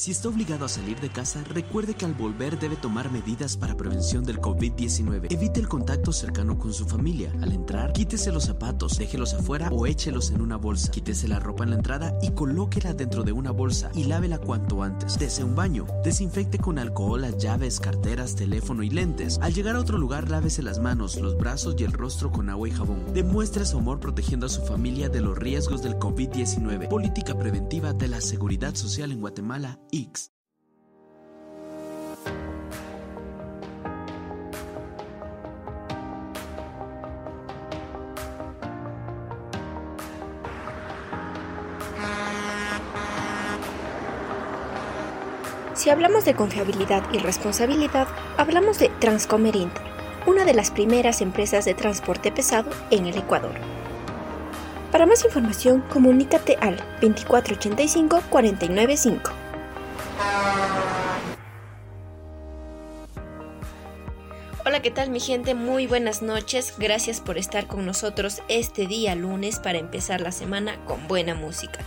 Si está obligado a salir de casa, recuerde que al volver debe tomar medidas para prevención del COVID-19. Evite el contacto cercano con su familia. Al entrar, quítese los zapatos, déjelos afuera o échelos en una bolsa. Quítese la ropa en la entrada y colóquela dentro de una bolsa y lávela cuanto antes. Dese un baño. Desinfecte con alcohol las llaves, carteras, teléfono y lentes. Al llegar a otro lugar, lávese las manos, los brazos y el rostro con agua y jabón. Demuestre su amor protegiendo a su familia de los riesgos del COVID-19. Política preventiva de la Seguridad Social en Guatemala Si hablamos de confiabilidad y responsabilidad, hablamos de Transcomerint, una de las primeras empresas de transporte pesado en el Ecuador. Para más información, comunícate al 2485 495. Hola, ¿qué tal mi gente? Muy buenas noches. Gracias por estar con nosotros este día lunes para empezar la semana con buena música.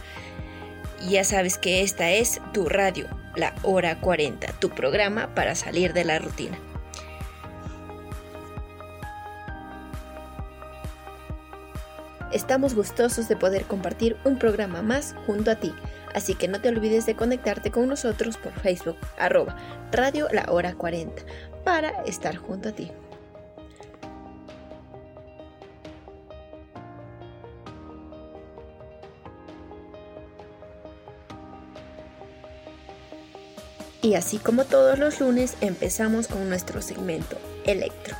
Ya sabes que esta es tu radio, la hora 40, tu programa para salir de la rutina. Estamos gustosos de poder compartir un programa más junto a ti, así que no te olvides de conectarte con nosotros por Facebook, arroba Radio La Hora 40, para estar junto a ti. Y así como todos los lunes, empezamos con nuestro segmento Electro.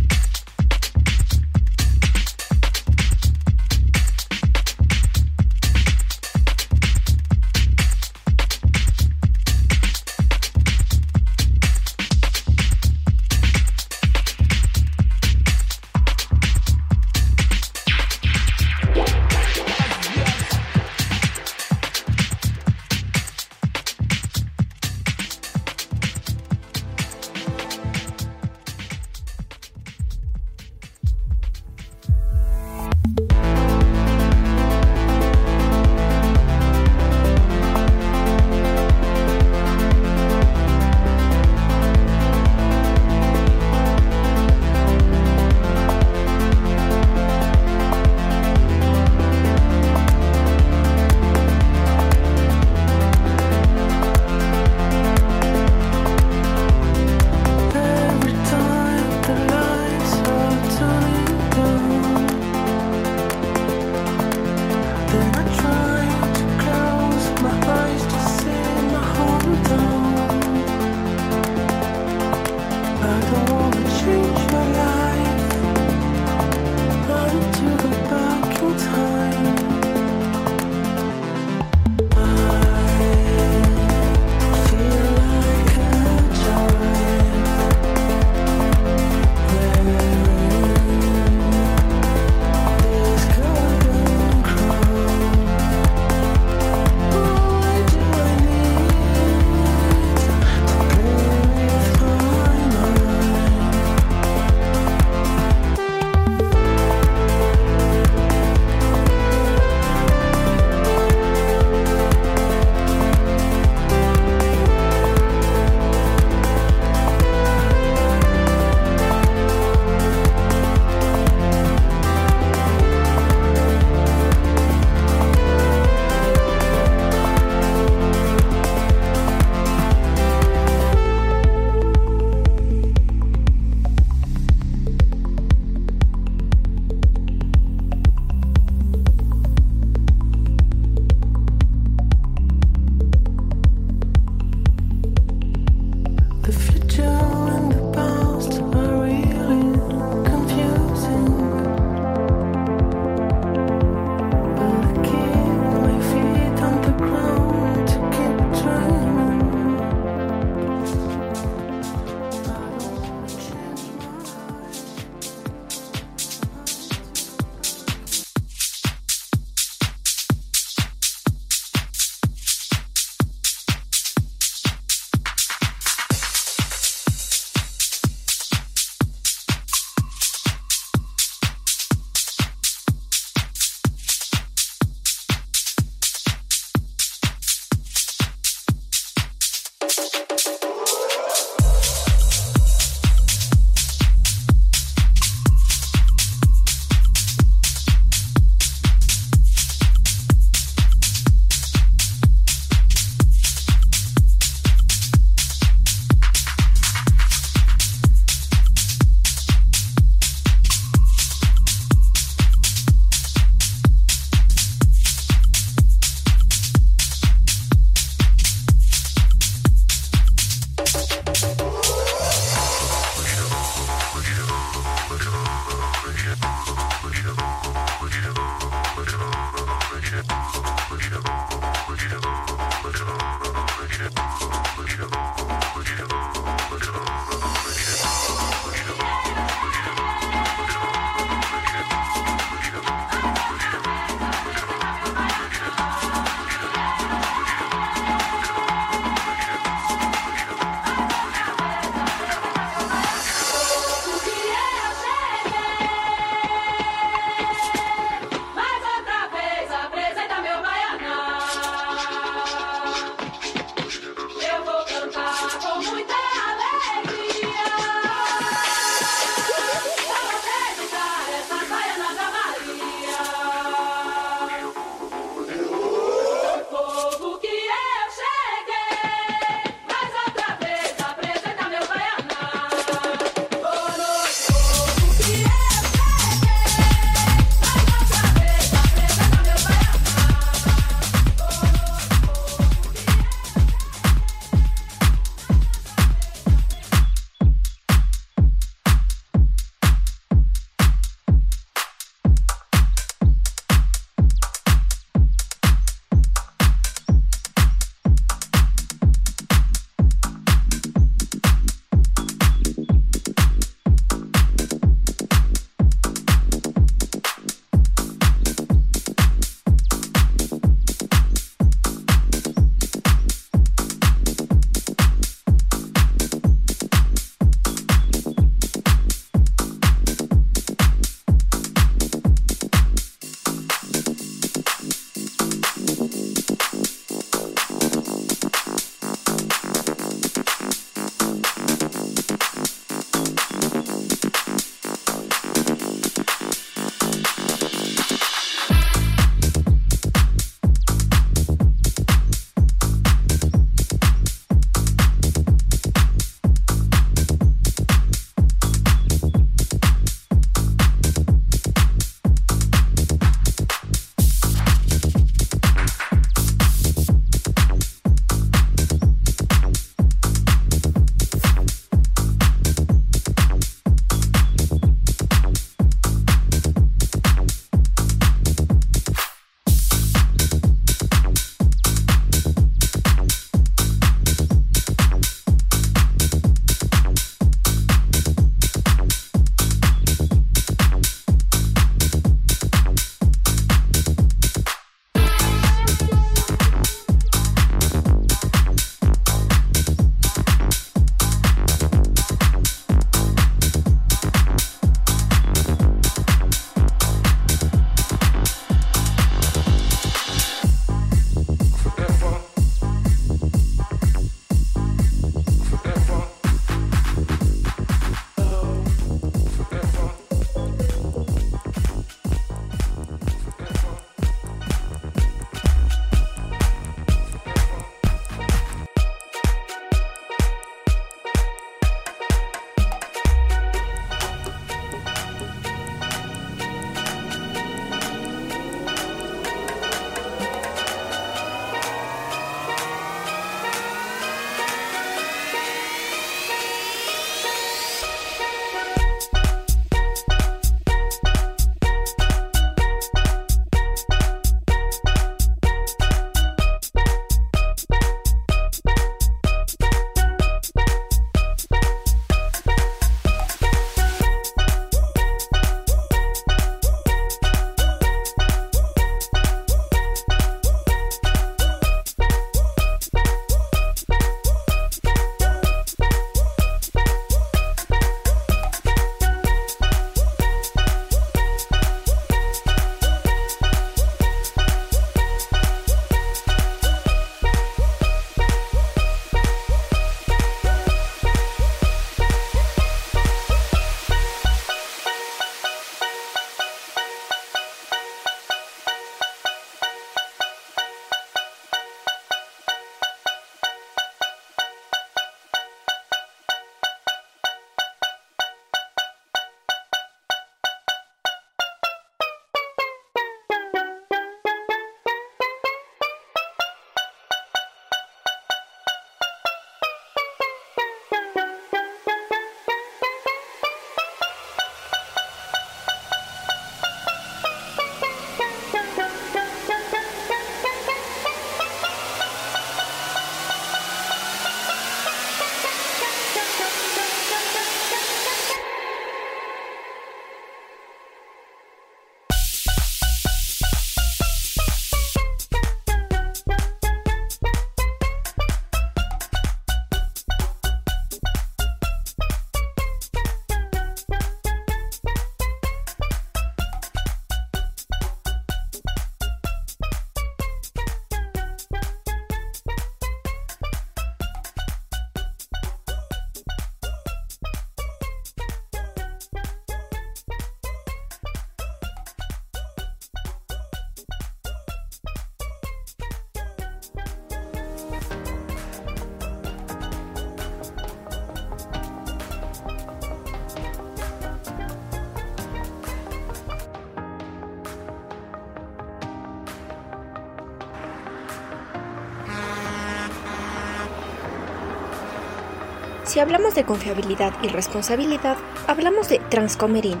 Si hablamos de confiabilidad y responsabilidad, hablamos de Transcomerint,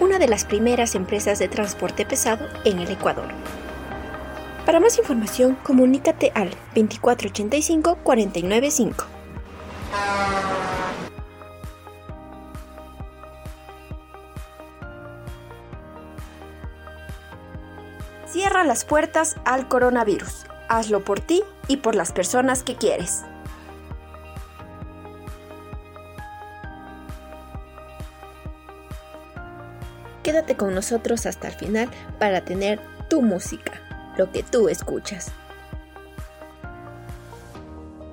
una de las primeras empresas de transporte pesado en el Ecuador. Para más información, comunícate al 2485 495. Cierra las puertas al coronavirus. Hazlo por ti y por las personas que quieres. Quédate con nosotros hasta el final para tener tu música, lo que tú escuchas.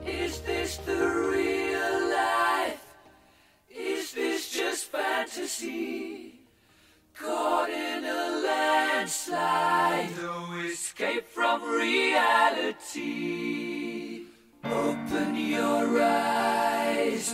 Is this the real life? Is this just fantasy? Caught in a landslide, no escape from reality. Open your eyes,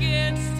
against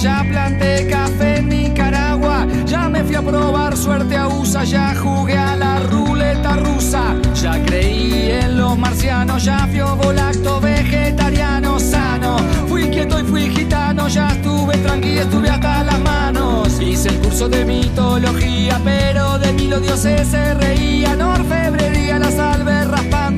ya planté café en Nicaragua, ya me fui a probar suerte a USA, ya jugué a la ruleta rusa, ya creí en los marcianos, ya fui volacto vegetariano sano, fui quieto y fui gitano, ya estuve tranquilo, estuve hasta las manos, hice el curso de mitología, pero de mí los dioses se reían, orfebrería, la salve raspando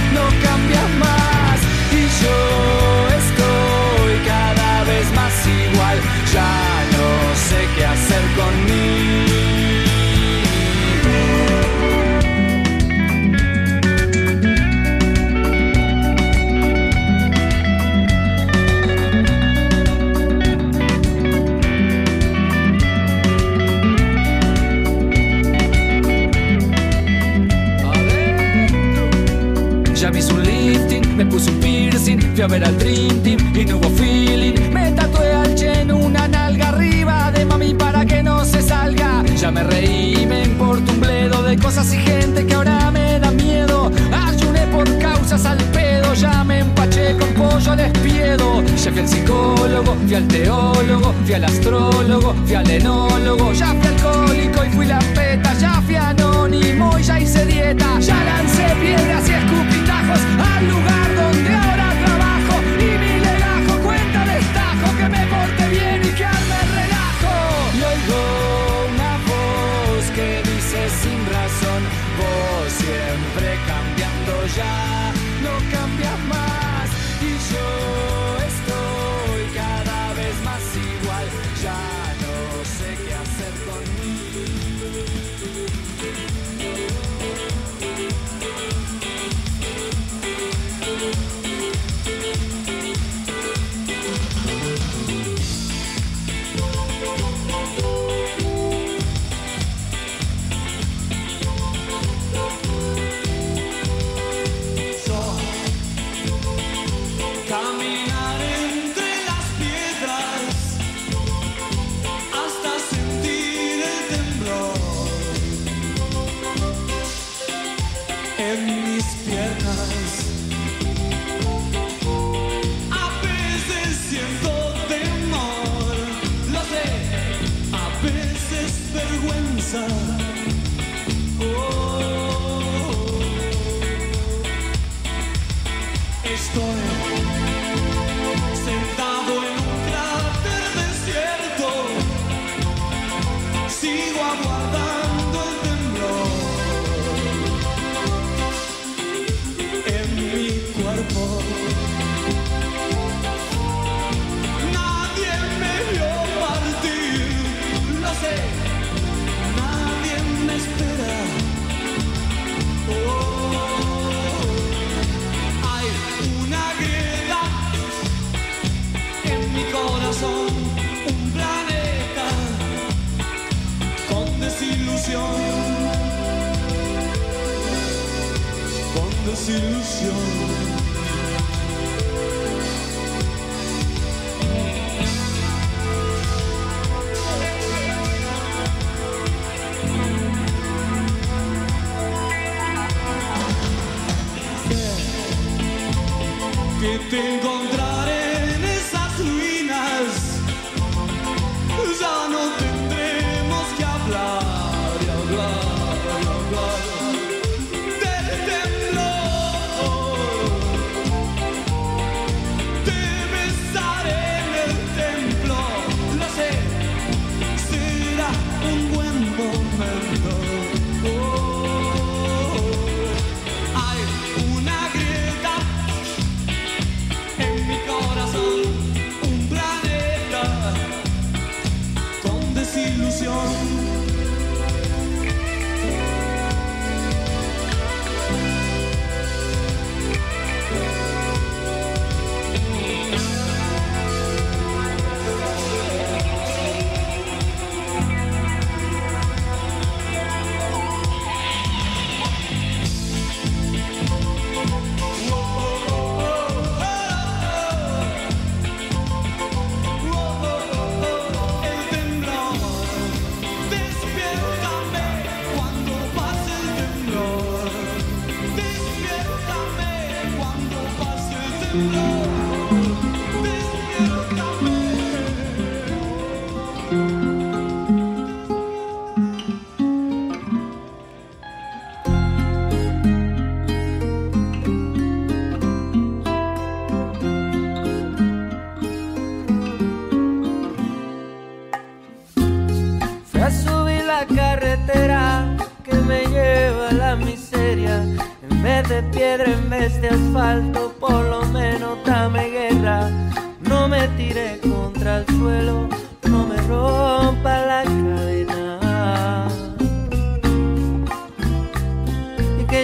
no cambias más. Y yo estoy cada vez más igual, ya no sé qué hacer conmigo. A ver al Dream Team y no hubo feeling. Me tatué al Chen una nalga arriba de mami para que no se salga. Ya me reí, me importa un bledo de cosas y gente que ahora me da miedo. Ayuné por causas al pedo, ya me empaché con pollo despiedo. Ya fui al psicólogo, fui al teólogo, fui al astrólogo, fui al enólogo. Ya fui alcohólico y fui la peta, ya fui anónimo y ya hice dieta. Ya lancé piedras y escupitajos al lugar donde ahora que te encontraré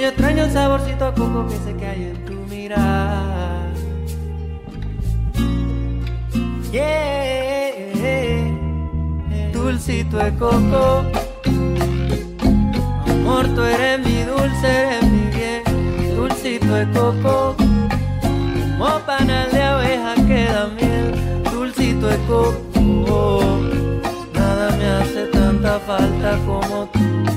extraño el saborcito a coco que que hay en tu mirar. Yeah, dulcito de coco. Amor, tú eres mi dulce, eres mi bien. Dulcito de coco. Como panal de abeja que da miel. Dulcito de coco. Nada me hace tanta falta como tú.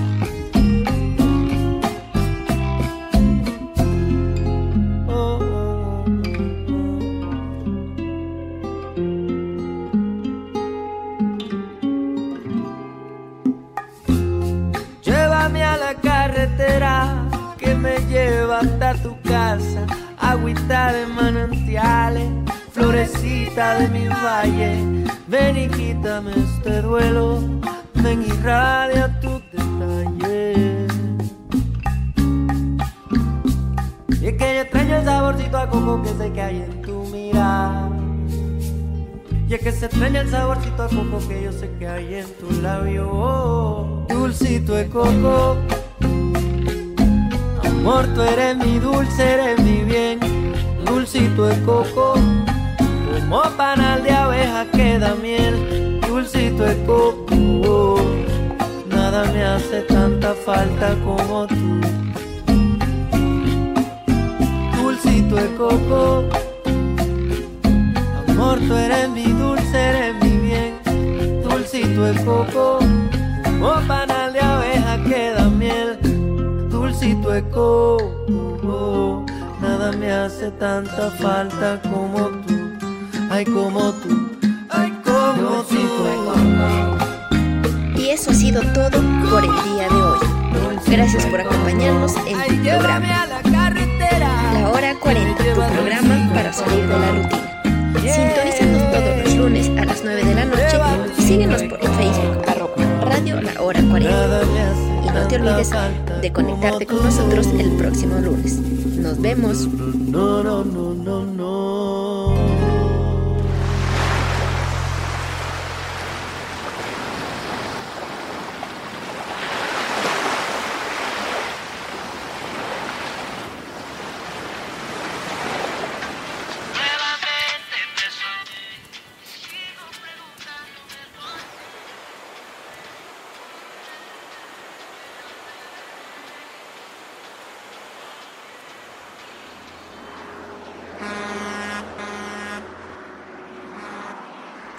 Agüita de manantiales, florecita de mi valle. Ven y quítame este duelo. Ven y radia tus detalles. Y es que yo extraño el saborcito a coco que sé que hay en tu mirada. Y es que se extraña el saborcito a coco que yo sé que hay en tu labio. Dulcito de coco. Amor, tú eres mi dulce, eres mi bien. Dulcito de coco. Como panal de abeja que da miel. Dulcito de coco. Nada me hace tanta falta como tú. Dulcito de coco. Amor, tú eres mi dulce, eres mi bien. Dulcito de coco, como panal de abeja que da miel. Dulcito de coco, nada me hace tanta falta como tú. Ay, como tú, ay, como tú. Y eso ha sido todo por el día de hoy. Gracias por acompañarnos en tu programa. la Hora 40, tu programa para salir de la rutina. Sintonízanos todos los lunes a las 9 de la noche y síguenos por Facebook, arroba Radio La Hora 40. Nada me hace Y no te olvides de conectarte con nosotros el próximo lunes. Nos vemos.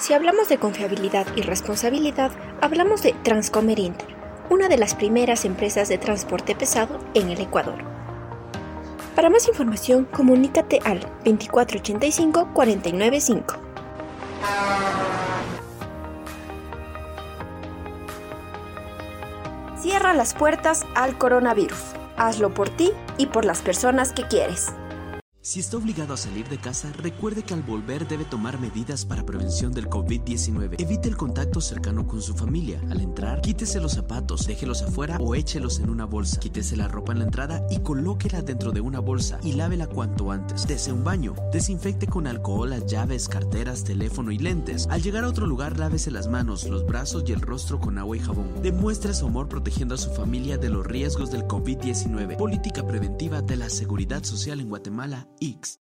Si hablamos de confiabilidad y responsabilidad, hablamos de Transcomer Inter, una de las primeras empresas de transporte pesado en el Ecuador. Para más información, comunícate al 2485 495. Cierra las puertas al coronavirus. Hazlo por ti y por las personas que quieres. Si está obligado a salir de casa, recuerde que al volver debe tomar medidas para prevención del COVID-19. Evite el contacto cercano con su familia. Al entrar, quítese los zapatos, déjelos afuera o échelos en una bolsa. Quítese la ropa en la entrada y colóquela dentro de una bolsa y lávela cuanto antes. Dese un baño. Desinfecte con alcohol las llaves, carteras, teléfono y lentes. Al llegar a otro lugar, lávese las manos, los brazos y el rostro con agua y jabón. Demuestre su amor protegiendo a su familia de los riesgos del COVID-19. Política preventiva de la Seguridad Social en Guatemala X.